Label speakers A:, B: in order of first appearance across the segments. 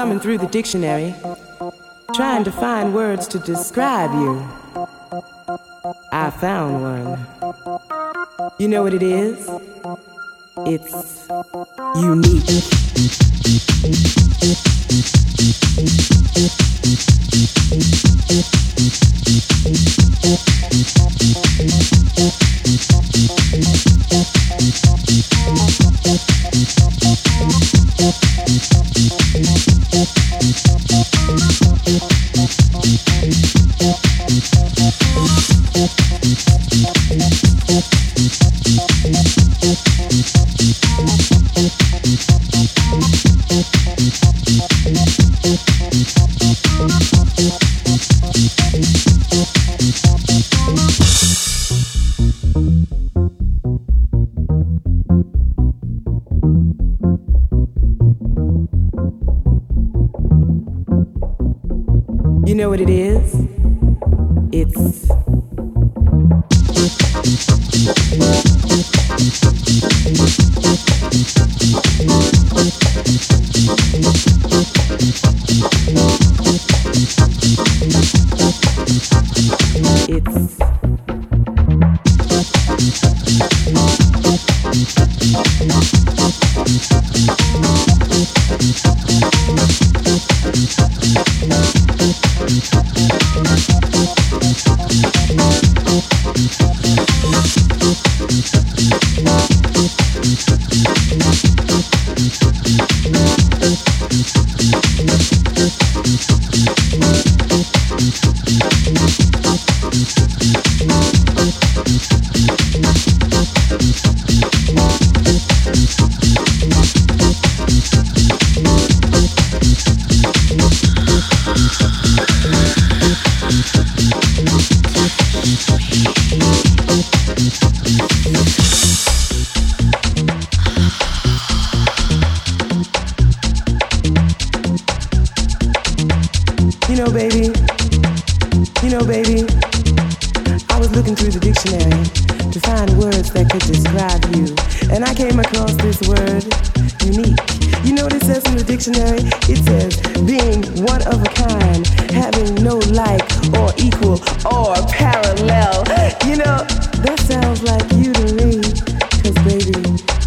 A: thumbing through the dictionary, trying to find words to describe you. I found one. You know what it is? It's unique.
B: Or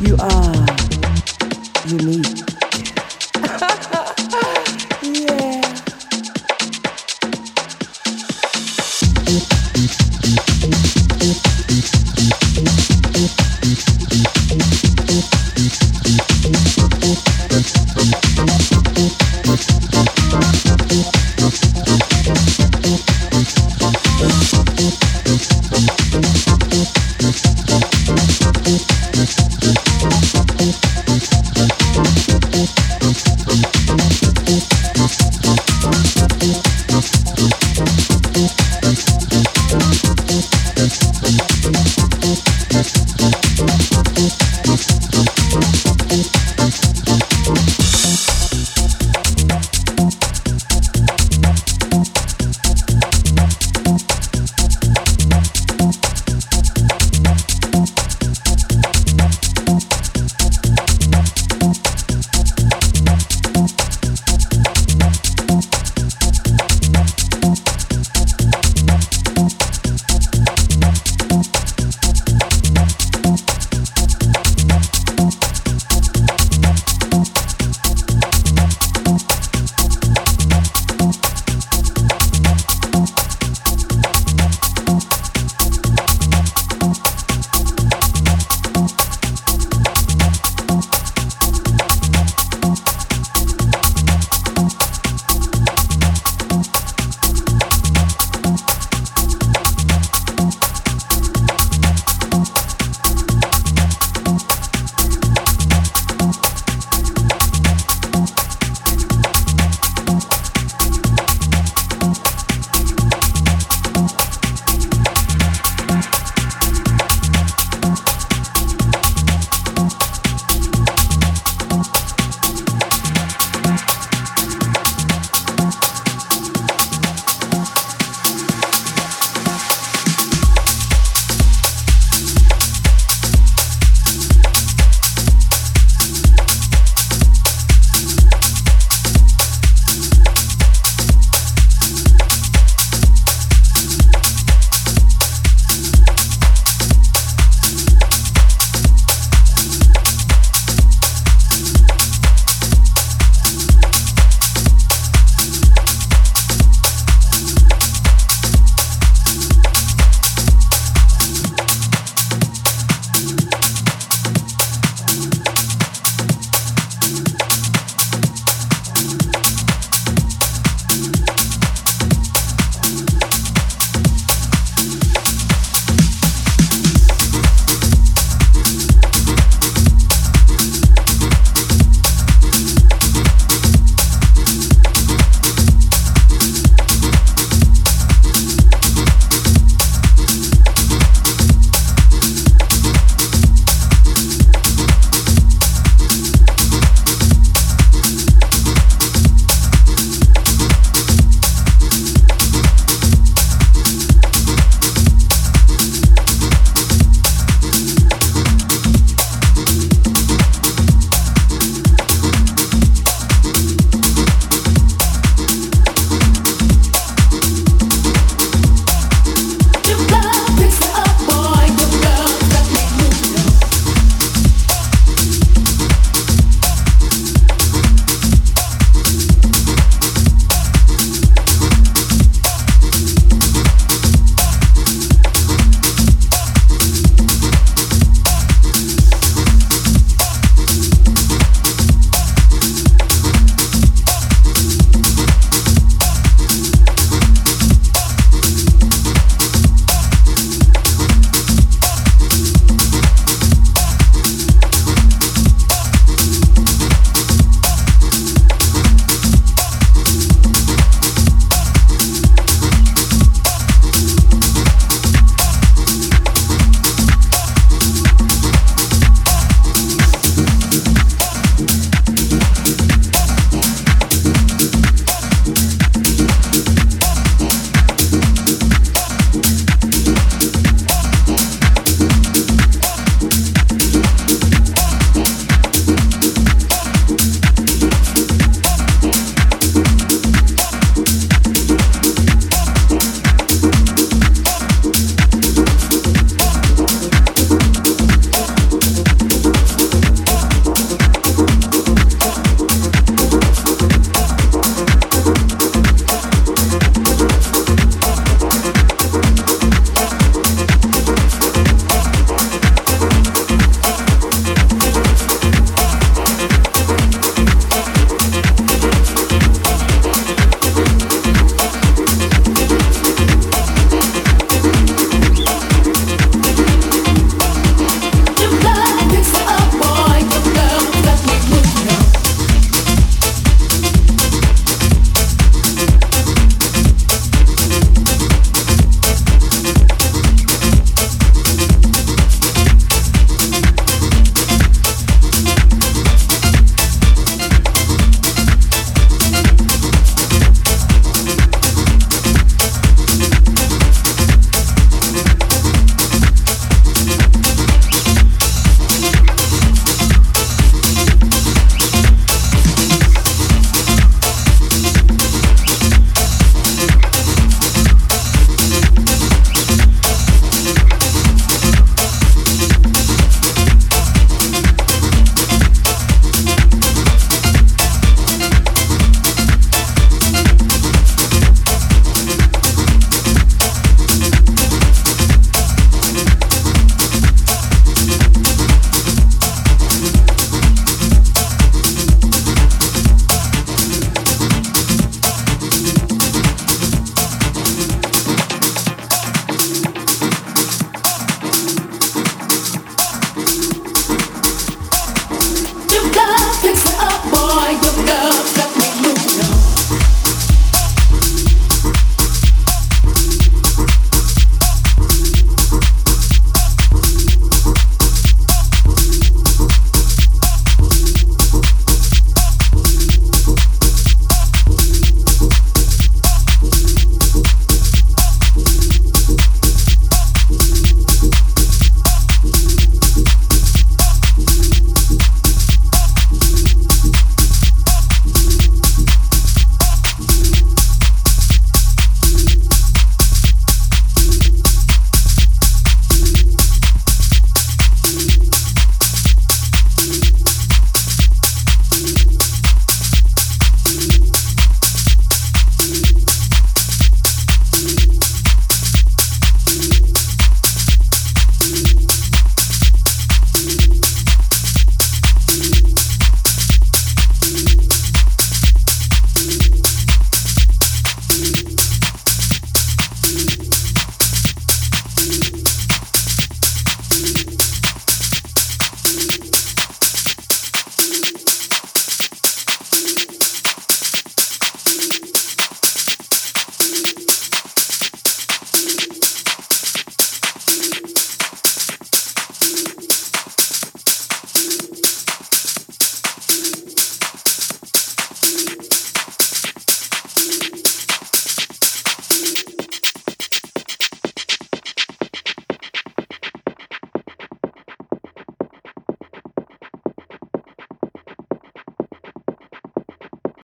B: you are.